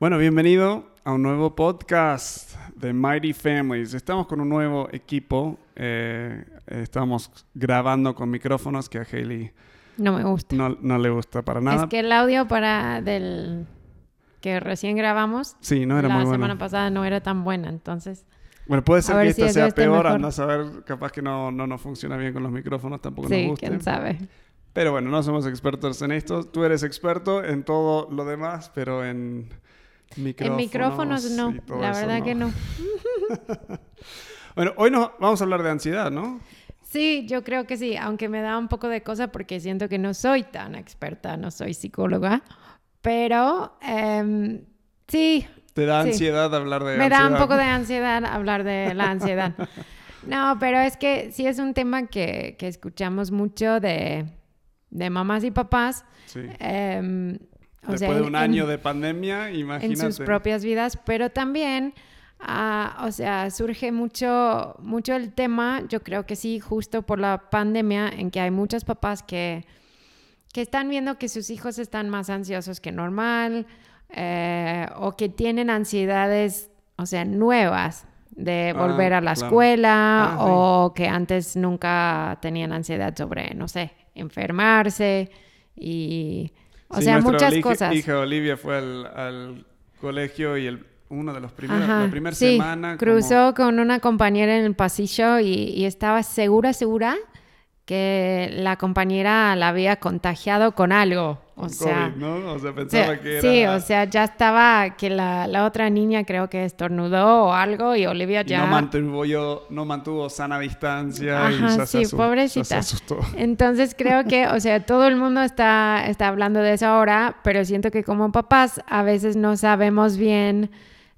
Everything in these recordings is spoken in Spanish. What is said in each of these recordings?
Bueno, bienvenido a un nuevo podcast de Mighty Families. Estamos con un nuevo equipo. eh, estamos grabando con micrófonos que a Hailey No me gusta. no, no le gusta para nada. Es que el audio para del que recién grabamos Sí, no era la muy semana bueno. pasada no era tan buena, entonces Bueno, puede ser que si esta sea esté peor, anda a saber, capaz que no, no nos funciona bien con los micrófonos, tampoco nos sí, guste. quién sabe. Pero bueno, no somos expertos en esto. Tú eres experto en todo lo demás, pero en micrófonos. En micrófonos no, la verdad que no. Bueno, hoy nos vamos a hablar de ansiedad, ¿no? Sí, yo creo que sí, aunque me da un poco de cosa porque siento que no soy tan experta, no soy psicóloga, pero em, sí, Te da Sí. ansiedad hablar de Me da un ansiedad. poco de ansiedad hablar de la ansiedad. No, pero es que sí es un tema que, que escuchamos mucho de, de mamás y papás. Sí. em, o Después sea, de en- un en- año de pandemia, en imagínate. sus propias vidas, pero también, ah, o sea, surge mucho, mucho el tema, yo creo que sí, justo por la pandemia, en que hay muchos papás que, que están viendo que sus hijos están más ansiosos que normal eh, o que tienen ansiedades, o sea, nuevas de Ah, volver a la claro. escuela Ah, sí. o que antes nunca tenían ansiedad sobre, no sé, enfermarse y... O Sí, sea, muchas hija- cosas. hija Olivia fue al, al colegio y el, uno de los primeros, Ajá, la primera sí, semana. como- cruzó con una compañera en el pasillo y, y estaba segura, segura que la compañera la había contagiado con algo. O con sea, COVID, ¿no? O sea, pensaba sea, que era... sí, o sea, ya estaba que la, la otra niña creo que estornudó o algo y Olivia y ya... no mantuvo, yo, no mantuvo sana distancia y Ajá, ya se sí, asu- pobrecita. ya se asustó. Entonces creo que, o sea, todo el mundo está, está hablando de eso ahora, pero siento que como papás a veces no sabemos bien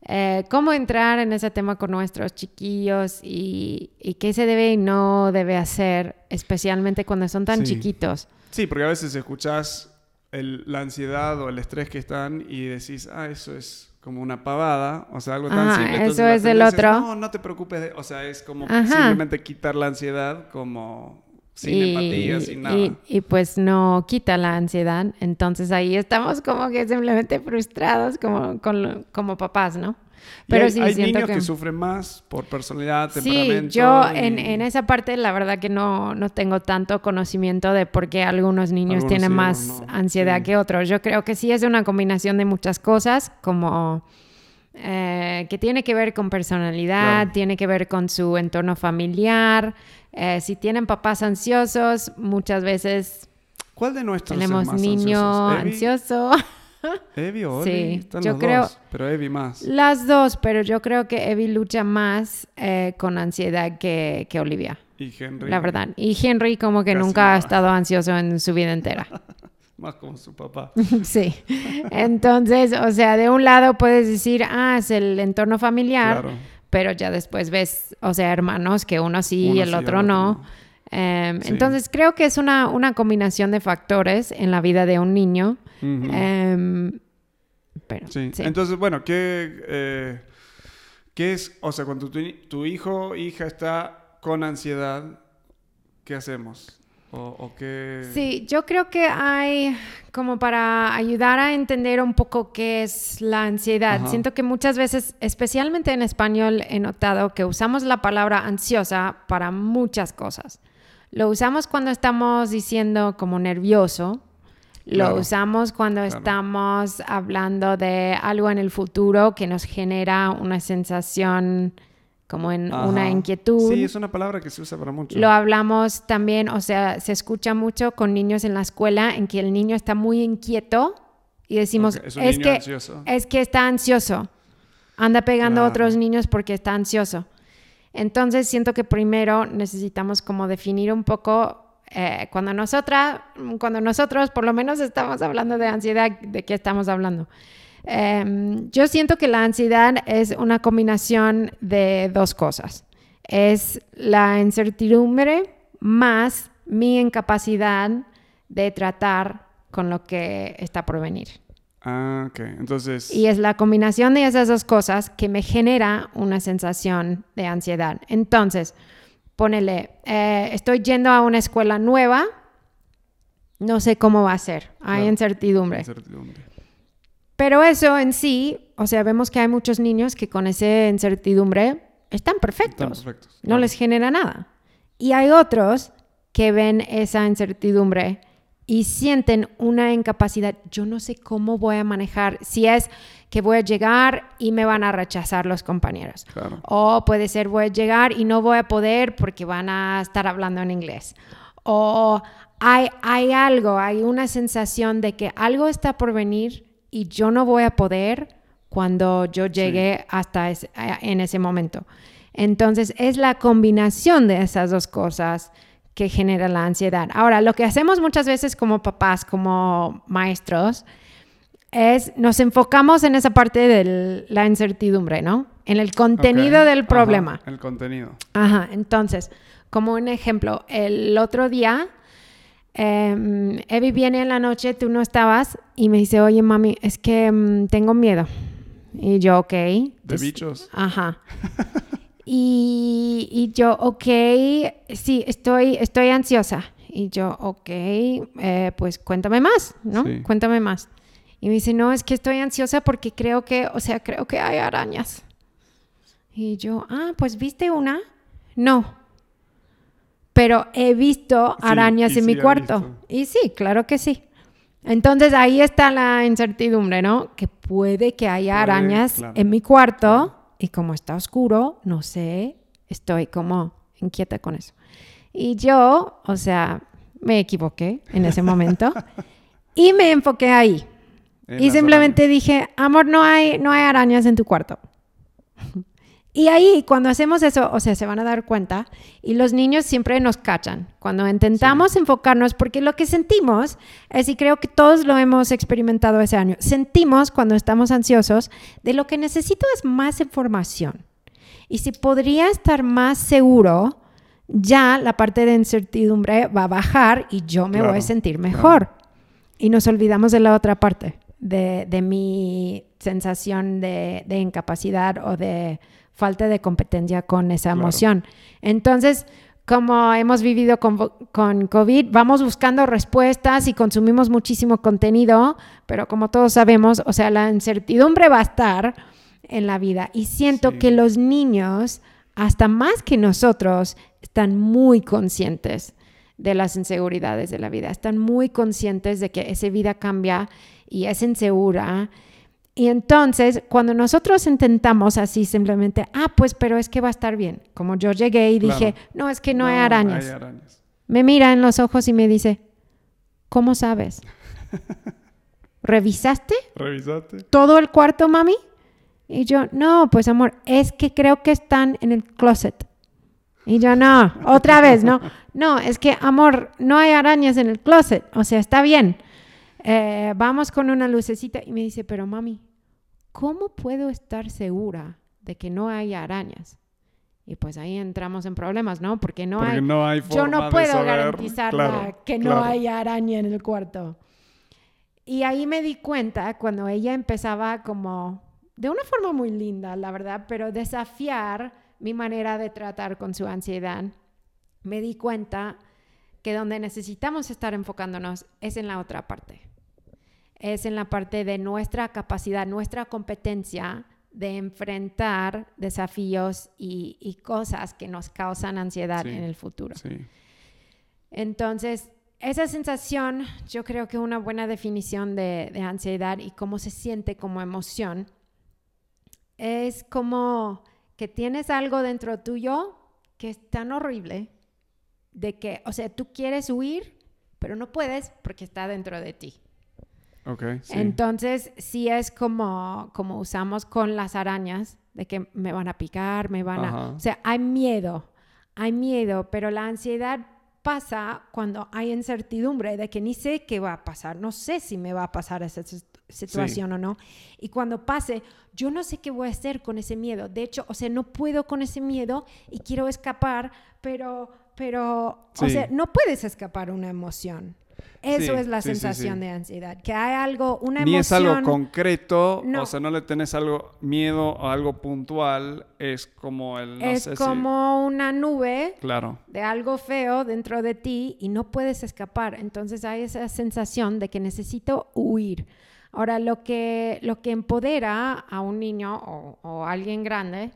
eh, cómo entrar en ese tema con nuestros chiquillos y, y qué se debe y no debe hacer, especialmente cuando son tan Sí. chiquitos. Sí, porque a veces escuchás el- la ansiedad o el estrés que están y decís, ah, eso es como una pavada, o sea, algo tan Ajá, simple. eso Entonces la es el tendencia otro. no, no te preocupes, de-". o sea, es como Ajá. simplemente quitar la ansiedad como sin empatía, sin nada. y- y, pues no quita la ansiedad. Entonces ahí estamos como que simplemente frustrados como, con como papás, ¿no? Y Pero hay, sí, hay siento niños que... que- sufren más por personalidad, Sí, temperamento. yo y- en, en esa parte la verdad que no, no tengo tanto conocimiento de por qué algunos niños Algunos tienen sí, más no. ansiedad Sí. que otros. Yo creo que sí es una combinación de muchas cosas, como eh, que tiene que ver con personalidad, tiene que ver con su entorno familiar. Eh, si tienen papás ansiosos, muchas veces ¿Cuál de nuestros es tenemos más niño ansioso? ¿Evi, Evi o Sí, Oli? Están yo los creo- dos, pero Evi más. Las dos, pero yo creo que Evie lucha más eh, con ansiedad que, que Olivia. Y Henry. La verdad. Y Henry como que Casi nunca ha estado ansioso en su vida entera. Más como su papá. sí. Entonces, o sea, de un lado puedes decir, ah, es el entorno familiar, Claro. pero ya después ves, o sea, hermanos que uno sí y el sí, otro no. otro Em, Sí. Entonces, creo que es una, una combinación de factores en la vida de un niño. Em, pero, Sí. sí. Entonces, bueno, ¿qué, eh, ¿qué es? O sea, cuando tu, tu hijo o hija está con ansiedad, ¿qué hacemos? O, o qué... Sí, yo creo que hay como para ayudar a entender un poco qué es la ansiedad. Ajá. Siento que muchas veces, especialmente en español, he notado que usamos la palabra ansiosa para muchas cosas. Lo usamos cuando estamos diciendo como nervioso. Lo Claro, usamos cuando claro. estamos hablando de algo en el futuro que nos genera una sensación como en una inquietud. Sí, es una palabra que se usa para mucho. Lo hablamos también, o sea, se escucha mucho con niños en la escuela en que el niño está muy inquieto y decimos, es un es, niño que, ansioso. es que está ansioso, anda pegando a otros niños porque está ansioso. Entonces siento que primero necesitamos como definir un poco, eh, cuando, nosotras, cuando nosotros por lo menos estamos hablando de ansiedad, ¿de qué estamos hablando? Em, yo siento que la ansiedad es una combinación de dos cosas. Es la incertidumbre más mi incapacidad de tratar con lo que está por venir. Ah, ok. Entonces, Y es la combinación de esas dos cosas que me genera una sensación de ansiedad. Entonces, ponele, eh, estoy yendo a una escuela nueva, no sé cómo va a ser, hay Claro. incertidumbre. incertidumbre. Pero eso en sí, o sea, vemos que hay muchos niños que con esa incertidumbre están perfectos. Están perfectos, No claro. les genera nada. Y hay otros que ven esa incertidumbre y sienten una incapacidad. Yo no sé cómo voy a manejar, si es que voy a llegar y me van a rechazar los compañeros. Claro. O puede ser voy a llegar y no voy a poder porque van a estar hablando en inglés. O hay, hay algo, hay una sensación de que algo está por venir y yo no voy a poder cuando yo llegue hasta en ese momento. Entonces es la combinación de esas dos cosas que genera la ansiedad. Ahora, lo que hacemos muchas veces como papás, como maestros, es nos enfocamos en esa parte de la incertidumbre, ¿no? En el contenido del Ajá, problema. el contenido. Ajá, entonces, como un ejemplo, el otro día, eh, Evi viene en la noche, tú no estabas, y me dice, oye, mami, es que mm, tengo miedo. Y yo, ok. De bichos. Ajá. Y, y yo, ok, sí, estoy, estoy ansiosa. Y yo, ok, eh, pues cuéntame más, ¿no? Sí. Cuéntame más. Y me dice, no, es que estoy ansiosa porque creo que, o sea, creo que hay arañas. Y yo, ah, pues viste una. No. Pero he visto arañas en mi sí cuarto. Y sí, claro que sí. Entonces ahí está la incertidumbre, ¿no? Que puede que haya Puede, arañas claro. en mi cuarto y como está oscuro, no sé, estoy como inquieta con eso. Y yo, o sea, me equivoqué en ese momento y me enfoqué ahí. En Y simplemente dije, amor, no hay, no hay arañas en tu cuarto. Y ahí, cuando hacemos eso, o sea, se van a dar cuenta, y los niños siempre nos cachan. Cuando intentamos enfocarnos, porque lo que sentimos es, y creo que todos lo hemos experimentado ese año, sentimos cuando estamos ansiosos, de lo que necesito es más información. Y si podría estar más seguro, ya la parte de incertidumbre va a bajar y yo me voy a Claro, sentir claro. mejor. Y nos olvidamos de la otra parte, de, de mi sensación de, de incapacidad o de falta de competencia con esa Claro. emoción. Entonces, como hemos vivido con, con COVID, vamos buscando respuestas y consumimos muchísimo contenido, pero como todos sabemos, o sea, la incertidumbre va a estar en la vida. Y siento Sí. que los niños, hasta más que nosotros, están muy conscientes de las inseguridades de la vida. Están muy conscientes de que esa vida cambia y es insegura. Y entonces, cuando nosotros intentamos así simplemente, ah, pues, pero es que va a estar bien. Como yo llegué y dije, no, es que no, hay arañas. hay arañas. Me mira en los ojos y me dice, ¿cómo sabes? ¿Revisaste ¿Revisaste? todo el cuarto, mami? Y yo, no, pues amor, es que creo que están en el closet. Y yo, no, otra vez, no. No, es que, amor, no hay arañas en el closet. O sea, está bien. Eh, vamos con una lucecita. Y me dice, pero mami, ¿cómo puedo estar segura de que no hay arañas? Y pues ahí entramos en problemas, ¿no? Porque no Porque hay... no hay Yo no de puedo saber. garantizar Claro, la- que no claro. hay araña en el cuarto. Y ahí me di cuenta cuando ella empezaba como, de una forma muy linda, la verdad, pero desafiar mi manera de tratar con su ansiedad, me di cuenta que donde necesitamos estar enfocándonos es en la otra parte. Es en la parte de nuestra capacidad, nuestra competencia de enfrentar desafíos y, y cosas que nos causan ansiedad Sí. en el futuro. Sí. Entonces, esa sensación, yo creo que una buena definición de, de ansiedad y cómo se siente como emoción es como que tienes algo dentro tuyo que es tan horrible de que, o sea, tú quieres huir, pero no puedes porque está dentro de ti. Ok, sí. Entonces, sí es como, como usamos con las arañas, de que me van a picar, me van Ajá. a... O sea, hay miedo, hay miedo, pero la ansiedad pasa cuando hay incertidumbre de que ni sé qué va a pasar, no sé si me va a pasar esa situación o no. Y cuando pase, yo no sé qué voy a hacer con ese miedo. De hecho, o sea, no puedo con ese miedo y quiero escapar, pero, pero, o sea, no puedes escapar una emoción. Eso Sí, es la sí, sensación sí. de ansiedad, que hay algo, una Ni es algo emoción. concreto, No. o sea, no le tenés algo miedo a algo puntual, es como el no es sé si- como una nube claro. de algo feo dentro de ti y no puedes escapar. Entonces hay esa sensación de que necesito huir. Ahora, lo que, lo que empodera a un niño o, o alguien grande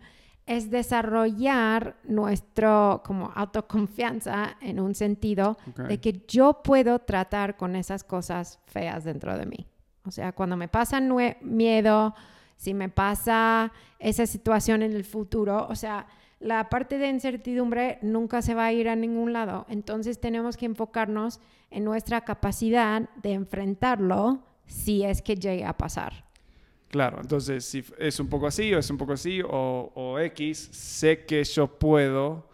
es desarrollar nuestro como autoconfianza en un sentido de que yo puedo tratar con esas cosas feas dentro de mí. O sea, cuando me pasa miedo, si me pasa esa situación en el futuro, o sea, la parte de incertidumbre nunca se va a ir a ningún lado. Entonces tenemos que enfocarnos en nuestra capacidad de enfrentarlo si es que llegue a pasar. Claro, entonces si es un poco así o es un poco así o, o X, sé que yo puedo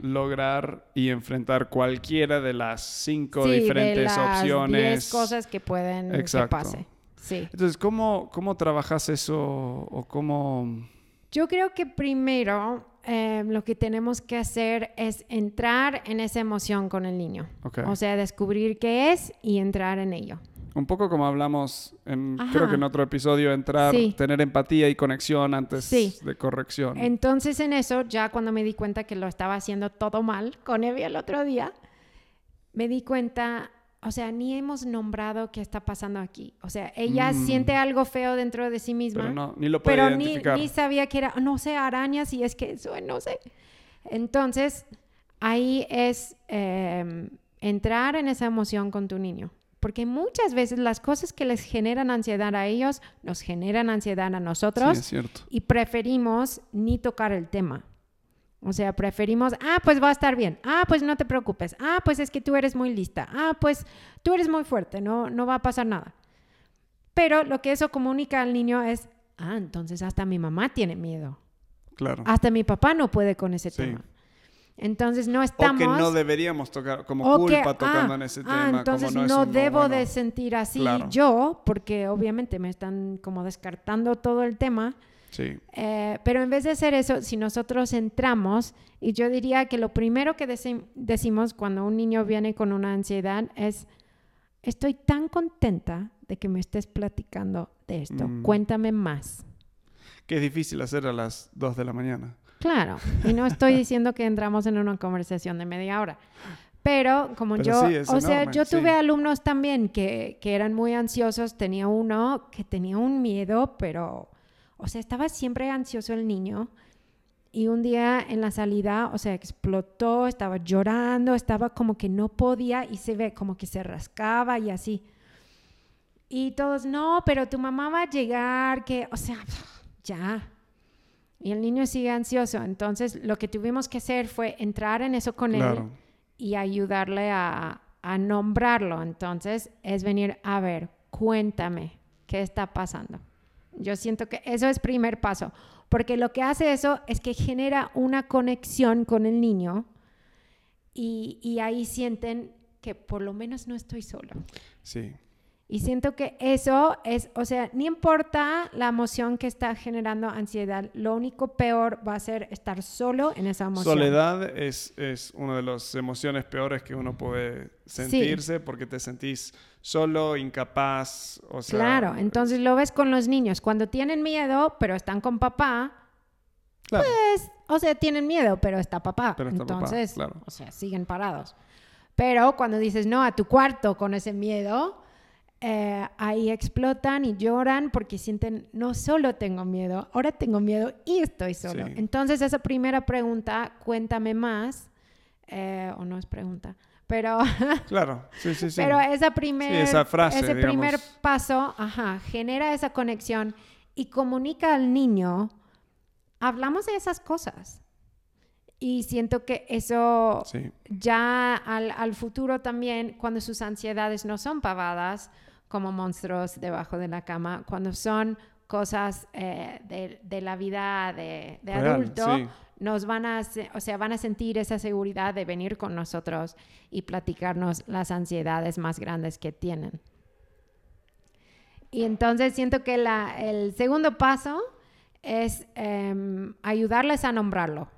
lograr y enfrentar cualquiera de las cinco Sí, de diferentes las opciones. 10 cosas que pueden Exacto. que pase. Sí. Entonces, ¿cómo, cómo trabajas eso o cómo... Yo creo que primero eh, lo que tenemos que hacer es entrar en esa emoción con el niño. Ok. O sea, descubrir qué es y entrar en ello. Un poco como hablamos en, Ajá. creo que en otro episodio, entrar, Sí. tener empatía y conexión antes Sí. de corrección. Entonces en eso, ya cuando me di cuenta que lo estaba haciendo todo mal con Evi el otro día, me di cuenta, o sea, ni hemos nombrado qué está pasando aquí. O sea, ella Mm. siente algo feo dentro de sí misma. pero no, ni lo puede pero ni, identificar. ni sabía que era, no sé, arañas y es que eso, no sé. Entonces, ahí es eh, entrar en esa emoción con tu niño. Porque muchas veces las cosas que les generan ansiedad a ellos nos generan ansiedad a Sí, nosotros es cierto. y preferimos ni tocar el tema. O sea, preferimos, ah, pues va a estar bien, ah, pues no te preocupes, ah, pues es que tú eres muy lista, ah, pues tú eres muy fuerte, no, no va a pasar nada. Pero lo que eso comunica al niño es, ah, entonces hasta mi mamá tiene miedo, Claro. hasta mi papá no puede con ese Sí. tema. Entonces no o estamos... que no deberíamos tocar, como o que, culpa tocando ah, en ese ah, tema. entonces como no, no, es un debo bueno. de sentir así Claro. yo, porque obviamente me están como descartando todo el tema. Sí, Eh, pero en vez de hacer eso, si nosotros entramos, y yo diría que lo primero que deci- decimos cuando un niño viene con una ansiedad es, estoy tan contenta de que me estés platicando de esto, Mm. cuéntame más. que es difícil hacer a las 2 de la mañana. Claro, y no estoy diciendo que entramos en una conversación de media hora. Pero como Pero yo, sí, o sea, yo sí. tuve alumnos también que, que eran muy ansiosos. Tenía uno que tenía un miedo, pero, o sea, estaba siempre ansioso el niño. Y un día en la salida, o sea, explotó, estaba llorando, estaba como que no podía y se ve como que se rascaba y así. Y todos, no, pero tu mamá va a llegar, que, o sea, ya. Y el niño sigue ansioso. Entonces, lo que tuvimos que hacer fue entrar en eso con él y ayudarle a, a nombrarlo. Entonces, es venir, a ver, cuéntame, ¿qué está pasando? Yo siento que eso es primer paso, porque lo que hace eso es que genera una conexión con el niño y, y ahí sienten que por lo menos no estoy solo. Sí. Y siento que eso es, o sea, ni importa la emoción que está generando ansiedad, lo único peor va a ser estar solo en esa emoción. Soledad es, es una de las emociones peores que uno puede sentirse porque te sentís solo, incapaz, o sea... Claro, entonces lo ves con los niños. Cuando tienen miedo, pero están con papá, Claro, pues, o sea, tienen miedo, pero está papá. Pero está papá, entonces, claro. o sea, siguen parados. Pero cuando dices no a tu cuarto con ese miedo, eh, ahí explotan y lloran porque sienten, no solo tengo miedo, ahora tengo miedo y estoy solo. Sí. Entonces esa primera pregunta, cuéntame más, eh, o no es pregunta, pero, claro, sí, sí, sí. pero esa primer, Sí, esa frase, ese primer digamos. paso, ajá, genera esa conexión y comunica al niño, hablamos de esas cosas. Y siento que eso Sí, ya al, al futuro también, cuando sus ansiedades no son pavadas como monstruos debajo de la cama, cuando son cosas eh, de, de la vida de, de Real, adulto, sí. nos van a, o sea, van a sentir esa seguridad de venir con nosotros y platicarnos las ansiedades más grandes que tienen. Y entonces siento que la- el segundo paso es em, ayudarles a nombrarlo.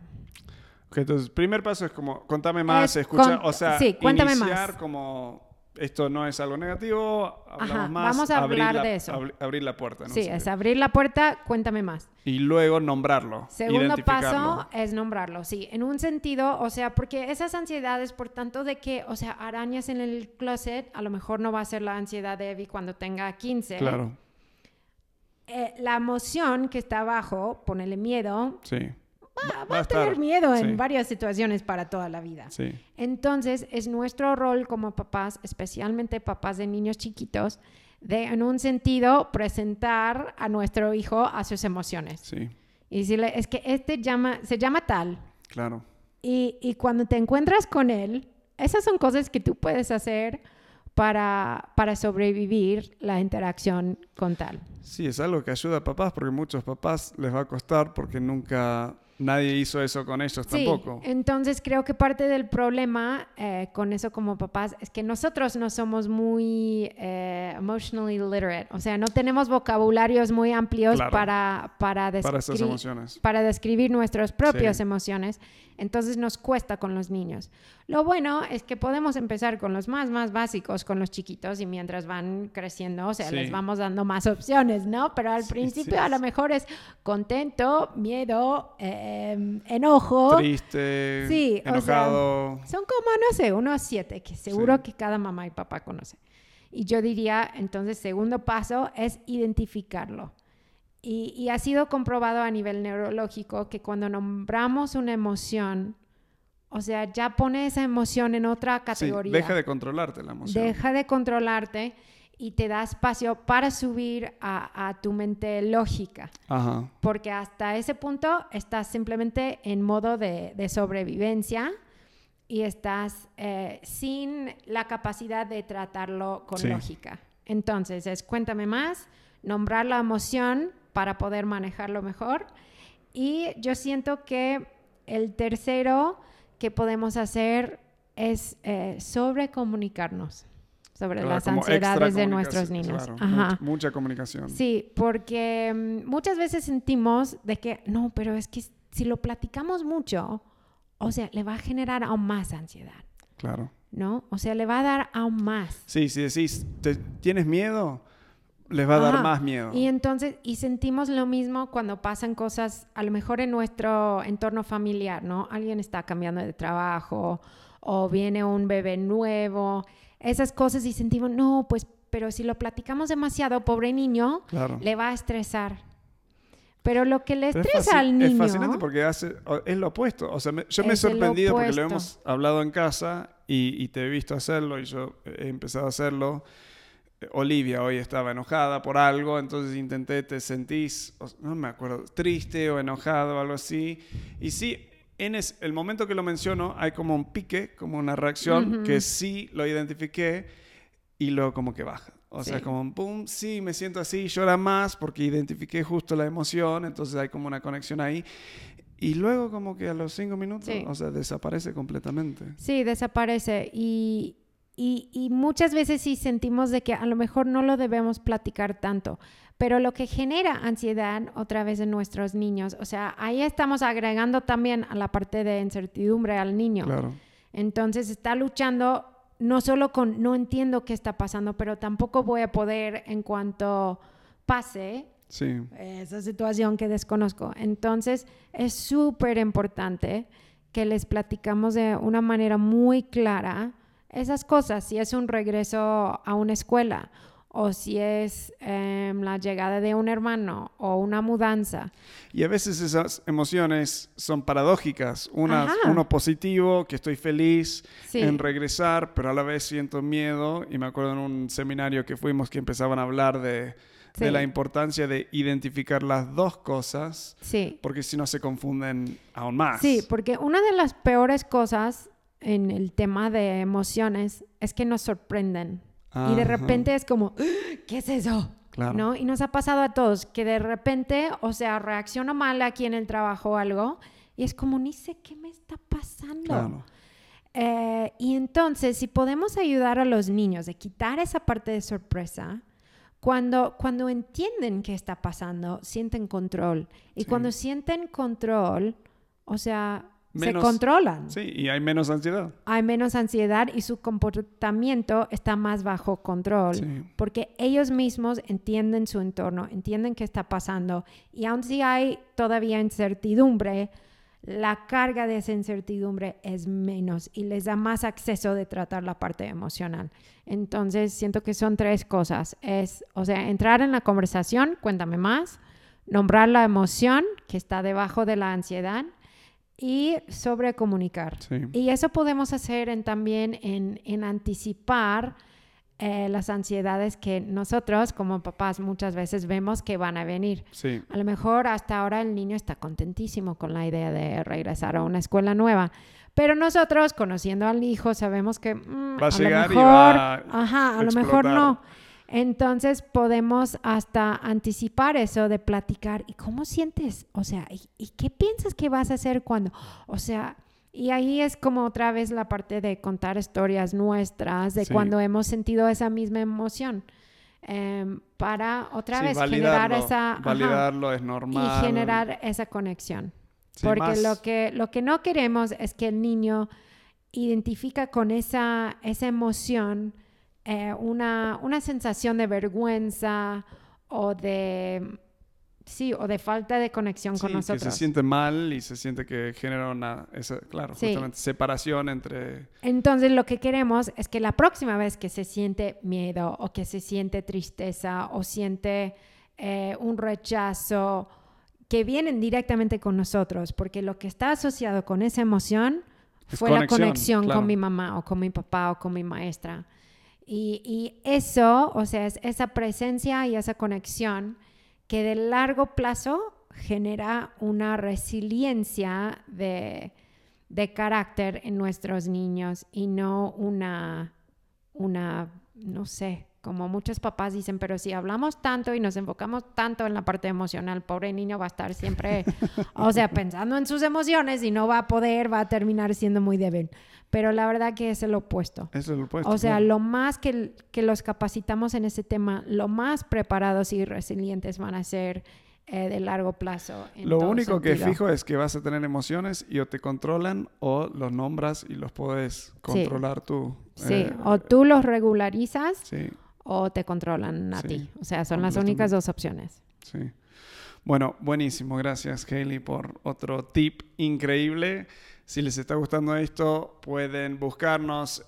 Entonces, primer paso es como, contame más, Es escucha, con- o sea, sí, cuéntame iniciar más. como, esto no es algo negativo, hablamos Ajá, más, vamos a abrir hablar la- de eso. abri- abrir la puerta, ¿no? sí, es abrir la puerta, cuéntame más. Y luego nombrarlo, Segundo paso es nombrarlo, sí, en un sentido, o sea, porque esas ansiedades, por tanto de que, o sea, arañas en el closet, a lo mejor no va a ser la ansiedad de Evie cuando tenga 15. Claro, eh, la emoción que está abajo, ponele miedo, Sí. Va, Va a a tener estar, miedo en sí. varias situaciones para toda la vida. Sí. Entonces, es nuestro rol como papás, especialmente papás de niños chiquitos, de en un sentido presentar a nuestro hijo a sus emociones. Sí. Y decirle, es que este llama, se llama tal. Claro. Y, y cuando te encuentras con él, esas son cosas que tú puedes hacer para, para sobrevivir la interacción con tal. Sí, es algo que ayuda a papás porque muchos papás les va a costar porque nunca nadie hizo eso con ellos Sí, tampoco. entonces creo que parte del problema eh, con eso como papás es que nosotros no somos muy eh, emotionally literate, o sea, no tenemos vocabularios muy amplios Claro. para, para, Para descri- emociones. para describir nuestras propias Sí. emociones, entonces nos cuesta con los niños. Lo bueno es que podemos empezar con los más, más básicos, con los chiquitos, y mientras van creciendo, o sea, Sí. les vamos dando más opciones, ¿no? Pero al principio a lo mejor es contento, miedo, eh, enojo. Triste, Sí, o sea, enojado. Son como, no sé, unos siete, que seguro Sí. que cada mamá y papá conoce. Y yo diría, entonces, segundo paso es identificarlo. Y, y ha sido comprobado a nivel neurológico que cuando nombramos una emoción, o sea, ya pone esa emoción en otra Sí, categoría. deja de controlarte la emoción. Deja de controlarte y te da espacio para subir a, a tu mente lógica Ajá. porque hasta ese punto estás simplemente en modo de, de sobrevivencia y estás eh, sin la capacidad de tratarlo con Sí. lógica. Entonces, es cuéntame más, nombrar la emoción para poder manejarlo mejor. Y yo siento que el tercero que podemos hacer es eh, sobrecomunicarnos sobre Claro, las ansiedades de nuestros niños. claro, Ajá. mucha, comunicación. Sí, porque mm, muchas veces sentimos de que no, pero es que si lo platicamos mucho, o sea, le va a generar aún más ansiedad, Claro. ¿no? O sea, le va a dar aún más. Sí, si decís, "¿Te- ¿tienes miedo? Les va a dar Ajá. más miedo. Y entonces, y sentimos lo mismo cuando pasan cosas, a lo mejor en nuestro entorno familiar, ¿no? Alguien está cambiando de trabajo o viene un bebé nuevo, esas cosas y sentimos, no, pues, pero si lo platicamos demasiado, pobre niño, Claro. le va a estresar. Pero lo que le es estresa fasci- al niño... Es fascinante porque hace, es lo opuesto. O sea, me- yo me he Es sorprendido porque lo hemos hablado en casa y, y te he visto hacerlo y yo he empezado a hacerlo. Olivia hoy estaba enojada por algo, entonces intenté, te sentís, no me acuerdo, triste o enojado o algo así. Y sí, en es- el momento que lo menciono hay como un pique, como una reacción Ujú. que sí lo identifiqué y luego como que baja. O sea, Sí. como un pum, sí, me siento así, llora más porque identifiqué justo la emoción, entonces hay como una conexión ahí. Y luego como que a los cinco minutos, Sí. o sea, desaparece completamente. Sí, desaparece. Y, y, y muchas veces sí sentimos de que a lo mejor no lo debemos platicar tanto. Pero lo que genera ansiedad otra vez en nuestros niños, o sea, ahí estamos agregando también a la parte de incertidumbre al niño. Claro. Entonces está luchando no solo con no entiendo qué está pasando, pero tampoco voy a poder en cuanto pase Sí. esa situación que desconozco. Entonces, es súper importante que les platicamos de una manera muy clara esas cosas, si es un regreso a una escuela o si es em, la llegada de un hermano o una mudanza. Y a veces esas emociones son paradójicas. Uno positivo, que estoy feliz Sí. en regresar, pero a la vez siento miedo. Y me acuerdo en un seminario que fuimos que empezaban a hablar de, de la importancia de identificar las dos cosas, Sí. porque si no se confunden aún más. Sí, porque una de las peores cosas en el tema de emociones es que nos sorprenden. Y de Ajá. repente es como, "¡Ah! ¿qué es eso? Claro. ¿No? Y nos ha pasado a todos que de repente, o sea, reacciono mal aquí en el trabajo o algo y es como, ni sé qué me está pasando. Claro. Eh, y entonces, si podemos ayudar a los niños a quitar esa parte de sorpresa, cuando, cuando entienden qué está pasando, sienten control. Y Sí. cuando sienten control, o sea, Menos- se controlan. Sí, y hay menos ansiedad. Hay menos ansiedad y su comportamiento está más bajo control. Sí. Porque ellos mismos entienden su entorno, entienden qué está pasando. Y aun si hay todavía incertidumbre, la carga de esa incertidumbre es menos y les da más acceso de tratar la parte emocional. Entonces, siento que son tres cosas. Es, o sea, entrar en la conversación, cuéntame más, nombrar la emoción que está debajo de la ansiedad y sobre comunicar. Y eso podemos hacer en, también en, en anticipar eh, las ansiedades que nosotros como papás muchas veces vemos que van a venir. A lo mejor hasta ahora el niño está contentísimo con la idea de regresar a una escuela nueva. Pero nosotros, conociendo al hijo, sabemos que mm, va a, lo mejor, ajá, a lo mejor no. Entonces podemos hasta anticipar eso de platicar. ¿Y cómo sientes? O sea, ¿y, qué piensas que vas a hacer cuando? O sea, y ahí es como otra vez la parte de contar historias nuestras, de cuando hemos sentido esa misma emoción. Em, para otra vez generar esa... Validarlo es normal. Y generar esa conexión. Porque lo, que, lo que no queremos es que el niño identifica con esa, esa emoción eh, una, una, sensación de vergüenza o de, sí, o de falta de conexión con nosotros. Que se siente mal y se siente que genera una, esa, claro, justamente separación entre... Entonces lo que queremos es que la próxima vez que se siente miedo o que se siente tristeza o siente eh, un rechazo que vienen directamente con nosotros, porque lo que está asociado con esa emoción fue la conexión con mi mamá o con mi papá o con mi maestra. Y, eso, o sea, es esa presencia y esa conexión que de largo plazo genera una resiliencia de, de carácter en nuestros niños y no una, una, no sé, como muchos papás dicen, pero si hablamos tanto y nos enfocamos tanto en la parte emocional, pobre niño va a estar siempre, o sea, pensando en sus emociones y no va a poder, va a terminar siendo muy débil. Pero la verdad que es el opuesto. Es el opuesto. O sea, lo más que, que, los capacitamos en ese tema, lo más preparados y resilientes van a ser eh, de largo plazo. Lo único que fijo es que vas a tener emociones y o te controlan o los nombras y los puedes controlar tú. Sí, eh, o tú los regularizas. Sí o te controlan a ti. O sea, son las únicas dos opciones. Sí. Bueno, buenísimo. Gracias, Hailey, por otro tip increíble. Si les está gustando esto, pueden buscarnos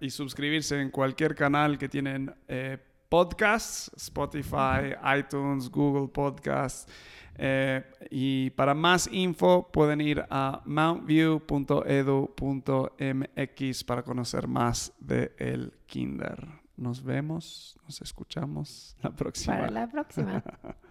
y suscribirse en cualquier canal que tienen eh, podcasts, Spotify, iTunes, Google Podcasts. Eh, y para más info pueden ir a mountview.edu.mx para conocer más de el Kinder. Nos vemos, nos escuchamos la próxima. Para la próxima.